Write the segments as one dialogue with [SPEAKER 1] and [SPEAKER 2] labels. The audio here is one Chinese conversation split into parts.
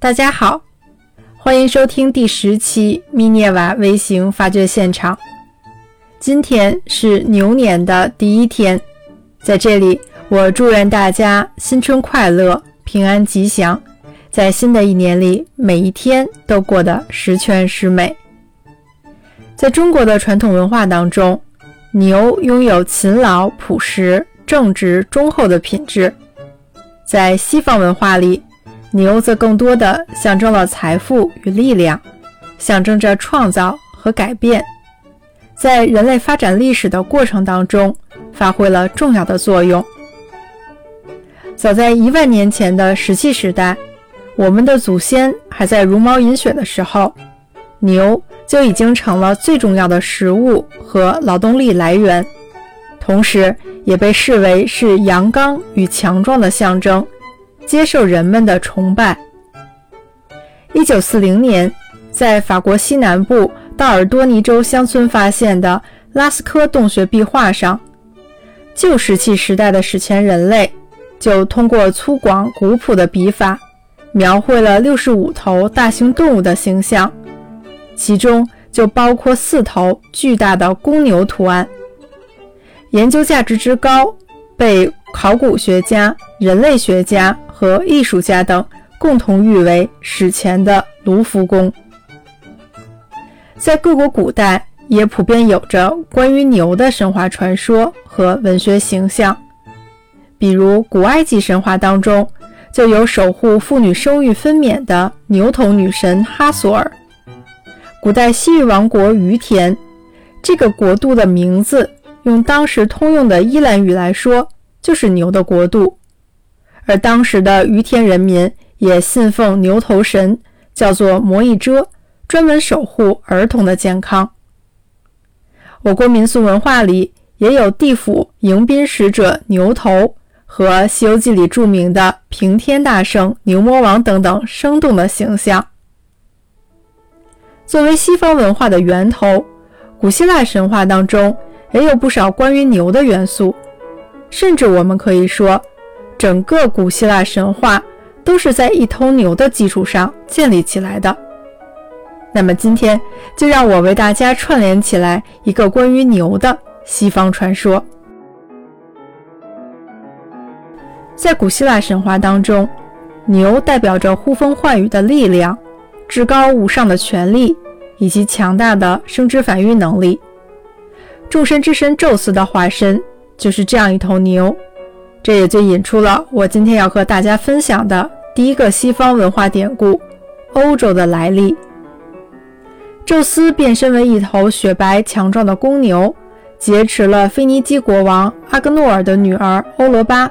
[SPEAKER 1] 大家好，欢迎收听第十期密涅瓦微型发掘现场。今天是牛年的第一天，在这里，我祝愿大家新春快乐、平安吉祥，在新的一年里，每一天都过得十全十美。在中国的传统文化当中，牛拥有勤劳、朴实、正直、忠厚的品质。在西方文化里，牛则更多的象征了财富与力量，象征着创造和改变，在人类发展历史的过程当中发挥了重要的作用。早在一万年前的石器时代，我们的祖先还在茹毛饮血的时候，牛就已经成了最重要的食物和劳动力来源。同时，也被视为是阳刚与强壮的象征，接受人们的崇拜。一九四零年，在法国西南部道尔多尼州乡村发现的拉斯科洞穴壁画上，旧石器时代的史前人类就通过粗犷古朴的笔法，描绘了六十五头大型动物的形象，其中就包括四头巨大的公牛图案。研究价值之高，被考古学家、人类学家和艺术家等共同誉为史前的卢浮宫。在各国古代，也普遍有着关于牛的神话传说和文学形象。比如，古埃及神话当中就有守护妇女生育分娩的牛头女神哈索尔。古代西域王国于田，这个国度的名字。用当时通用的伊兰语来说，就是牛的国度。而当时的于田人民也信奉牛头神，叫做摩一遮，专门守护儿童的健康。我国民俗文化里也有地府迎宾使者牛头和《西游记》里著名的平天大圣牛魔王等等生动的形象。作为西方文化的源头，古希腊神话当中。也有不少关于牛的元素，甚至我们可以说，整个古希腊神话都是在一头牛的基础上建立起来的。那么今天就让我为大家串联起来一个关于牛的西方传说。在古希腊神话当中，牛代表着呼风唤雨的力量、至高无上的权力以及强大的生殖繁育能力。众神之神宙斯的化身就是这样一头牛，这也就引出了我今天要和大家分享的第一个西方文化典故——欧洲的来历。宙斯变身为一头雪白强壮的公牛，劫持了腓尼基国王阿格诺尔的女儿欧罗巴，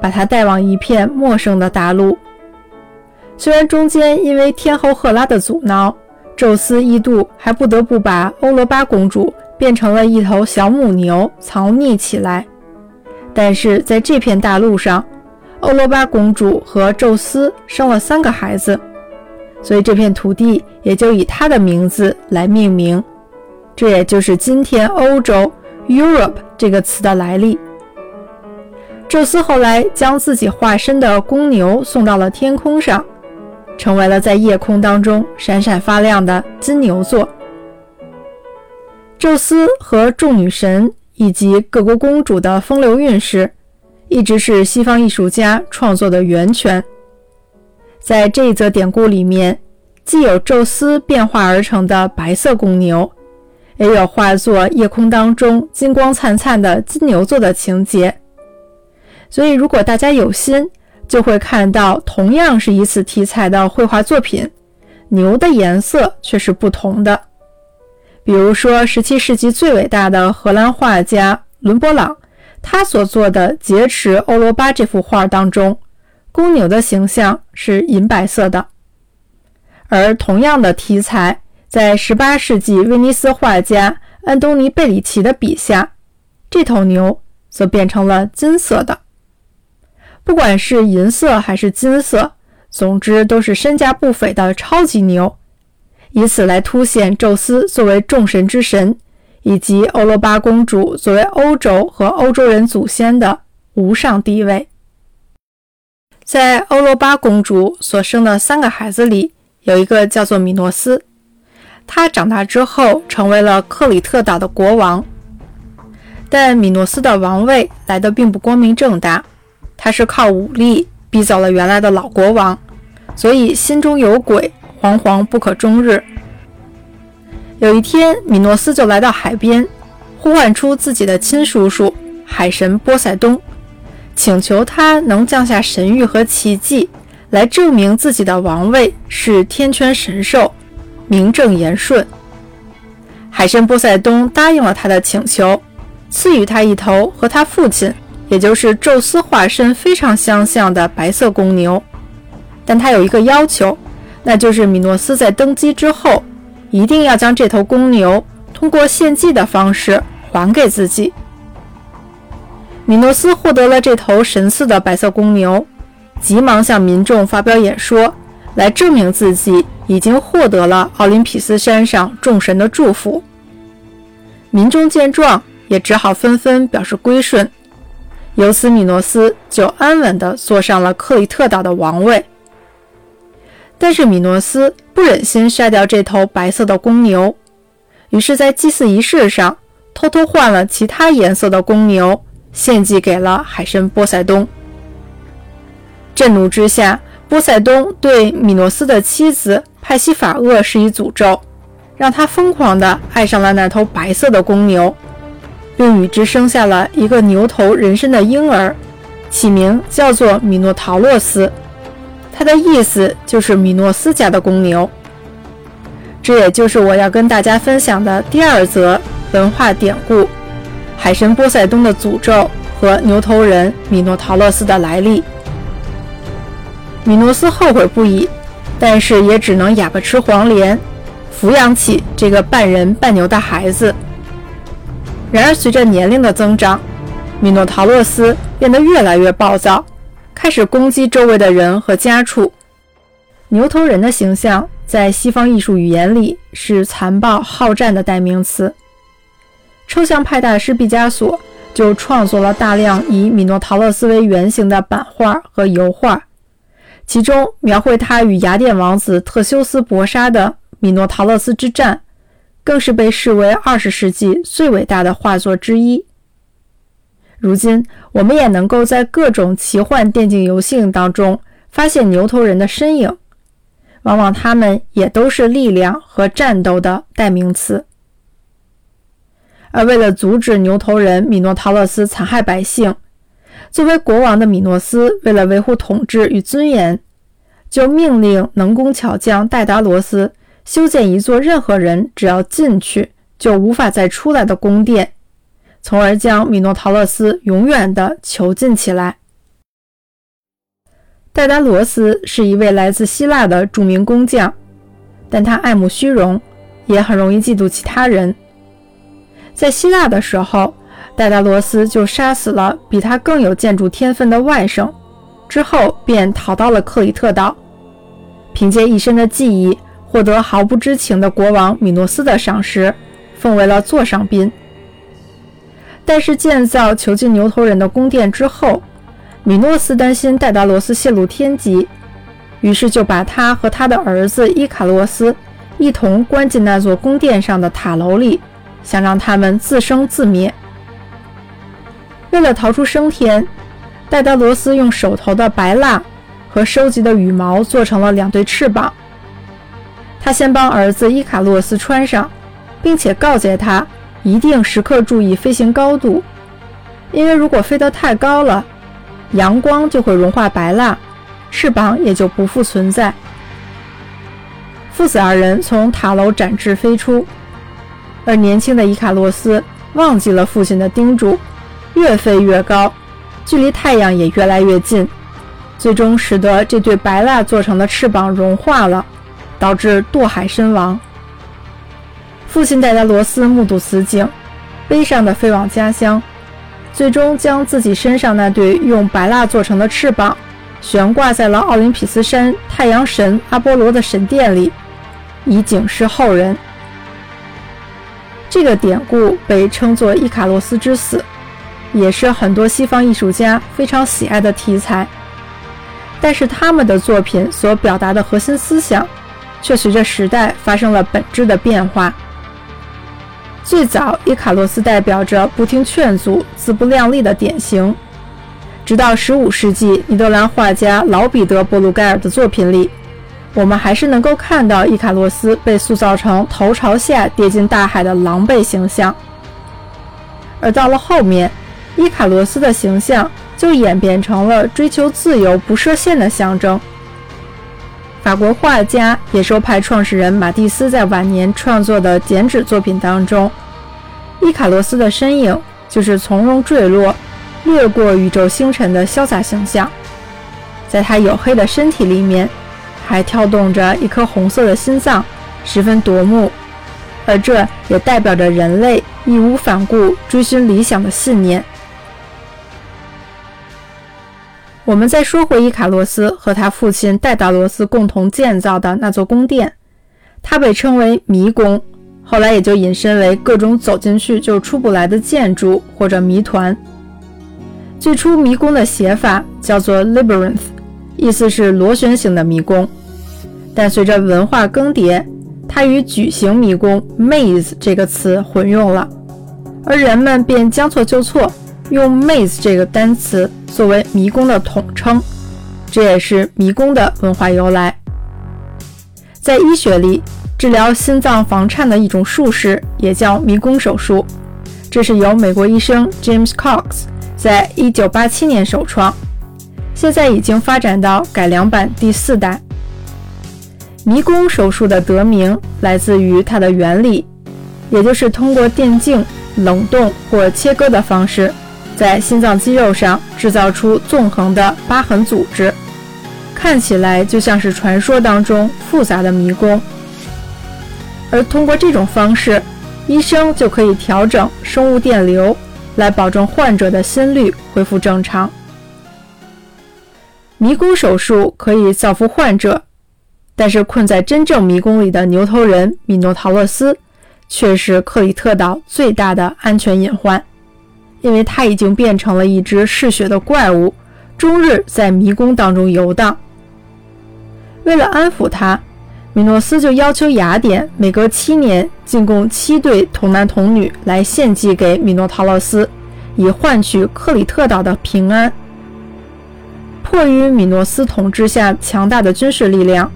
[SPEAKER 1] 把她带往一片陌生的大陆。虽然中间因为天后赫拉的阻挠，宙斯一度还不得不把欧罗巴公主。变成了一头小母牛，藏匿起来。但是在这片大陆上，欧罗巴公主和宙斯生了三个孩子，所以这片土地也就以她的名字来命名。这也就是今天欧洲 （Europe） 这个词的来历。宙斯后来将自己化身的公牛送到了天空上，成为了在夜空当中闪闪发亮的金牛座。宙斯和众女神以及各国公主的风流韵事，一直是西方艺术家创作的源泉。在这一则典故里面，既有宙斯变化而成的白色公牛，也有化作夜空当中金光灿灿的金牛座的情节。所以，如果大家有心，就会看到同样是以此题材的绘画作品，牛的颜色却是不同的。比如说，17世纪最伟大的荷兰画家伦勃朗，他所做的《劫持欧罗巴》这幅画当中，公牛的形象是银白色的。而同样的题材，在18世纪威尼斯画家安东尼贝里奇的笔下，这头牛则变成了金色的。不管是银色还是金色，总之都是身价不菲的超级牛。以此来凸显宙斯作为众神之神，以及欧罗巴公主作为欧洲和欧洲人祖先的无上地位。在欧罗巴公主所生的三个孩子里，有一个叫做米诺斯。他长大之后成为了克里特岛的国王。但米诺斯的王位来的并不光明正大，他是靠武力逼走了原来的老国王，所以心中有鬼，惶惶不可终日。有一天，米诺斯就来到海边，呼唤出自己的亲叔叔海神波塞冬。请求他能降下神谕和奇迹，来证明自己的王位是天权神授，名正言顺。海神波塞冬答应了他的请求，赐予他一头和他父亲，也就是宙斯化身非常相像的白色公牛。但他有一个要求，那就是米诺斯在登基之后，一定要将这头公牛通过献祭的方式还给自己。米诺斯获得了这头神似的白色公牛，急忙向民众发表演说，来证明自己已经获得了奥林匹斯山上众神的祝福。民众见状，也只好纷纷表示归顺。由此，米诺斯就安稳地坐上了克里特岛的王位。但是，米诺斯不忍心杀掉这头白色的公牛，于是，在祭祀仪式上偷偷换了其他颜色的公牛。献祭给了海神波塞冬。震怒之下，波塞冬对米诺斯的妻子派西法厄施以诅咒，让他疯狂地爱上了那头白色的公牛，并与之生下了一个牛头人身的婴儿，起名叫做米诺陶洛斯。他的意思就是米诺斯家的公牛。这也就是我要跟大家分享的第二则文化典故。海神波塞冬的诅咒和牛头人米诺陶洛斯的来历，米诺斯后悔不已，但是也只能哑巴吃黄连，抚养起这个半人半牛的孩子。然而，随着年龄的增长，米诺陶洛斯变得越来越暴躁，开始攻击周围的人和家畜。牛头人的形象在西方艺术语言里是残暴好战的代名词。抽象派大师毕加索就创作了大量以米诺陶洛斯为原型的版画和油画，其中描绘他与雅典王子特修斯搏杀的米诺陶洛斯之战，更是被视为二十世纪最伟大的画作之一。如今，我们也能够在各种奇幻电竞游戏当中发现牛头人的身影，往往他们也都是力量和战斗的代名词。而为了阻止牛头人米诺陶洛斯残害百姓，作为国王的米诺斯为了维护统治与尊严，就命令能工巧匠戴达罗斯修建一座任何人只要进去就无法再出来的宫殿，从而将米诺陶勒斯永远地囚禁起来。戴达罗斯是一位来自希腊的著名工匠，但他爱慕虚荣，也很容易嫉妒其他人。在希腊的时候，戴达罗斯就杀死了比他更有建筑天分的外甥，之后便逃到了克里特岛，凭借一身的技艺获得毫不知情的国王米诺斯的赏识，奉为了座上宾。但是建造囚禁牛头人的宫殿之后，米诺斯担心戴达罗斯泄露天机，于是就把他和他的儿子伊卡洛斯一同关进那座宫殿上的塔楼里。想让他们自生自灭。为了逃出升天，戴达罗斯用手头的白蜡和收集的羽毛做成了两对翅膀。他先帮儿子伊卡洛斯穿上，并且告诫他一定时刻注意飞行高度，因为如果飞得太高了，阳光就会融化白蜡，翅膀也就不复存在。父子二人从塔楼展翅飞出。而年轻的伊卡洛斯忘记了父亲的叮嘱，越飞越高，距离太阳也越来越近，最终使得这对白蜡做成的翅膀融化了，导致堕海身亡。父亲戴达罗斯目睹此景，悲伤地飞往家乡，最终将自己身上那对用白蜡做成的翅膀悬挂在了奥林匹斯山太阳神阿波罗的神殿里，以警示后人。这个典故被称作伊卡洛斯之死，也是很多西方艺术家非常喜爱的题材。但是他们的作品所表达的核心思想，却随着时代发生了本质的变化。最早，伊卡洛斯代表着不听劝阻、自不量力的典型。直到15世纪，尼德兰画家老彼得·布鲁盖尔的作品里，我们还是能够看到伊卡洛斯被塑造成头朝下跌进大海的狼狈形象。而到了后面，伊卡洛斯的形象。就演变成了追求自由、不设限的象征。法国画家、野兽派创始人马蒂斯在晚年创作的剪纸作品当中，伊卡洛斯的身影就是从容坠落、掠过宇宙星辰的潇洒形象。在他黝黑的身体里面，还跳动着一颗红色的心脏，十分夺目。而这也代表着人类义无反顾追寻理想的信念。我们再说回伊卡洛斯和他父亲戴达罗斯共同建造的那座宫殿，它被称为迷宫，后来也就引申为各种走进去就出不来的建筑或者谜团。最初迷宫的写法叫做 labyrinth，意思是螺旋形的迷宫，但随着文化更迭，它与矩形迷宫 maze 这个词混用了，而人们便将错就错。用 maze 这个单词作为迷宫的统称，这也是迷宫的文化由来。在医学里，治疗心脏房颤的一种术式也叫迷宫手术，这是由美国医生 James Cox 在1987年首创，现在已经发展到改良版第四代。迷宫手术的得名来自于它的原理，也就是通过电镜、冷冻或切割的方式。在心脏肌肉上制造出纵横的疤痕组织，看起来就像是传说当中复杂的迷宫。而通过这种方式，医生就可以调整生物电流，来保证患者的心率恢复正常。迷宫手术可以造福患者，但是困在真正迷宫里的牛头人米诺陶勒斯，却是克里特岛最大的安全隐患。因为他已经变成了一只嗜血的怪物，终日在迷宫当中游荡。为了安抚他，米诺斯就要求雅典每隔七年进贡七对童男童女来献祭给米诺陶洛斯，以换取克里特岛的平安。迫于米诺斯统治下强大的军事力量，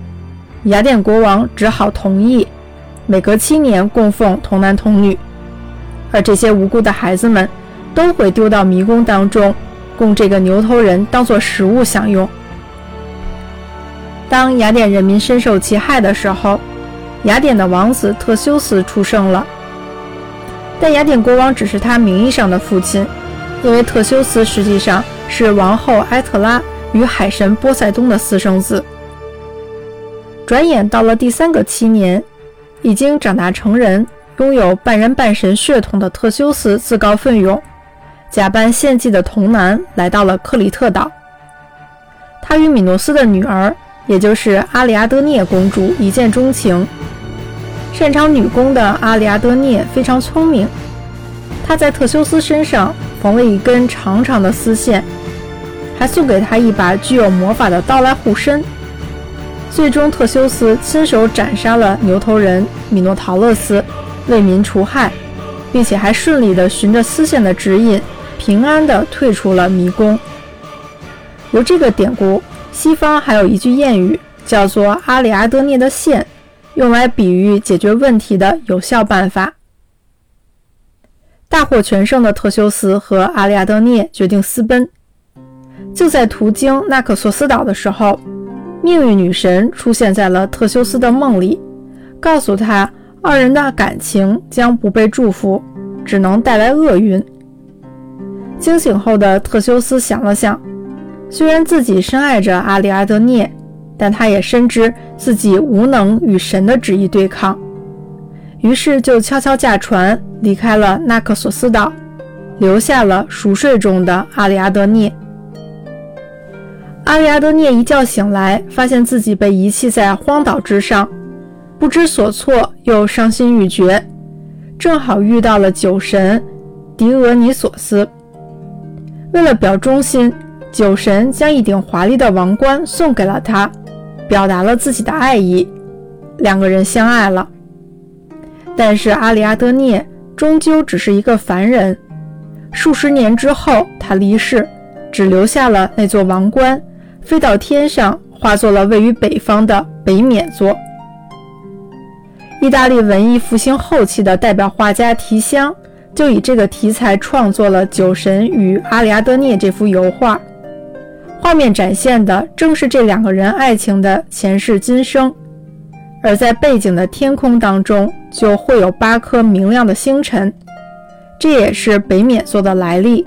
[SPEAKER 1] 雅典国王只好同意每隔七年供奉童男童女，而这些无辜的孩子们。都会丢到迷宫当中，供这个牛头人当做食物享用。当雅典人民深受其害的时候，雅典的王子特修斯出生了。但雅典国王只是他名义上的父亲，因为特修斯实际上是王后埃特拉与海神波塞冬的私生子。转眼到了第三个七年，已经长大成人、拥有半人半神血统的特修斯自告奋勇。假扮献祭的童男来到了克里特岛。他与米诺斯的女儿，也就是阿里阿德涅公主一见钟情。擅长女工的阿里阿德涅非常聪明，她在特修斯身上缝了一根长长的丝线，还送给他一把具有魔法的刀来护身。最终，特修斯亲手斩杀了牛头人米诺陶勒斯，为民除害，并且还顺利地循着丝线的指引。平安地退出了迷宫。有这个典故，西方还有一句谚语，叫做“阿里阿德涅的线”，用来比喻解决问题的有效办法。大获全胜的特修斯和阿里阿德涅决定私奔。就在途经纳克索斯岛的时候，命运女神出现在了特修斯的梦里，告诉他二人的感情将不被祝福，只能带来厄运。惊醒后的特修斯想了想，虽然自己深爱着阿里阿德涅，但他也深知自己无能与神的旨意对抗，于是就悄悄驾船离开了纳克索斯岛，留下了熟睡中的阿里阿德涅。阿里阿德涅一觉醒来，发现自己被遗弃在荒岛之上，不知所措又伤心欲绝，正好遇到了酒神狄俄尼索斯。为了表忠心，酒神将一顶华丽的王冠送给了他，表达了自己的爱意，两个人相爱了。但是阿里阿德涅终究只是一个凡人，数十年之后他离世，只留下了那座王冠，飞到天上，化作了位于北方的北冕座。意大利文艺复兴后期的代表画家提香就以这个题材创作了《酒神与阿里阿德涅》这幅油画。画面展现的正是这两个人爱情的前世今生，而在背景的天空当中就会有八颗明亮的星辰，这也是北冕座的来历。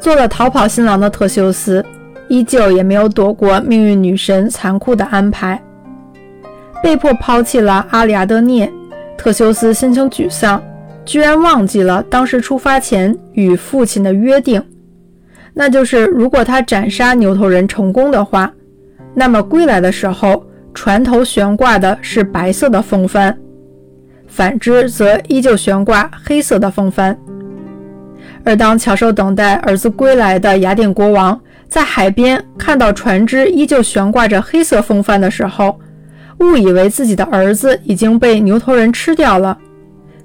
[SPEAKER 1] 做了逃跑新郎的特修斯，依旧也没有躲过命运女神残酷的安排，被迫抛弃了阿里阿德涅。特修斯心情沮丧，居然忘记了当时出发前与父亲的约定。那就是，如果他斩杀牛头人成功的话，那么归来的时候，船头悬挂的是白色的风帆；反之，则依旧悬挂黑色的风帆。而当翘首等待儿子归来的雅典国王在海边看到船只依旧悬挂着黑色风帆的时候，误以为自己的儿子已经被牛头人吃掉了，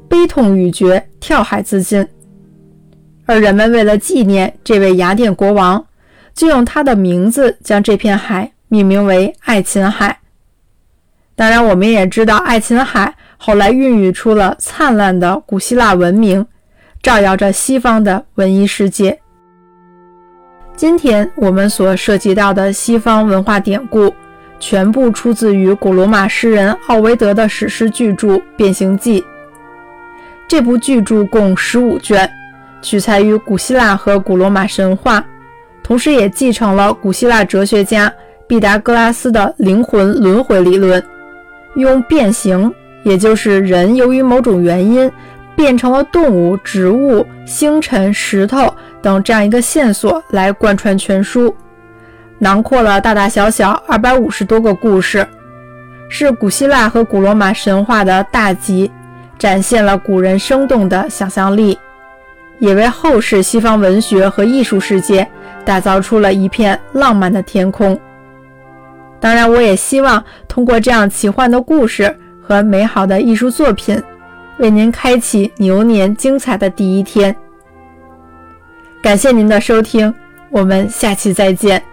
[SPEAKER 1] 悲痛欲绝，跳海自尽。而人们为了纪念这位雅典国王，就用他的名字将这片海命名为爱琴海。当然，我们也知道爱琴海后来孕育出了灿烂的古希腊文明，照耀着西方的文艺世界。今天我们所涉及到的西方文化典故，全部出自于古罗马诗人奥维德的史诗巨著《变形记》。这部巨著共十五卷。取材于古希腊和古罗马神话，同时也继承了古希腊哲学家毕达哥拉斯的灵魂轮回理论，用变形，也就是人由于某种原因变成了动物、植物、星辰、石头等这样一个线索来贯穿全书，囊括了大大小小二百五十多个故事，是古希腊和古罗马神话的大集，展现了古人生动的想象力。也为后世西方文学和艺术世界打造出了一片浪漫的天空。当然，我也希望通过这样奇幻的故事和美好的艺术作品，为您开启牛年精彩的第一天。感谢您的收听，我们下期再见。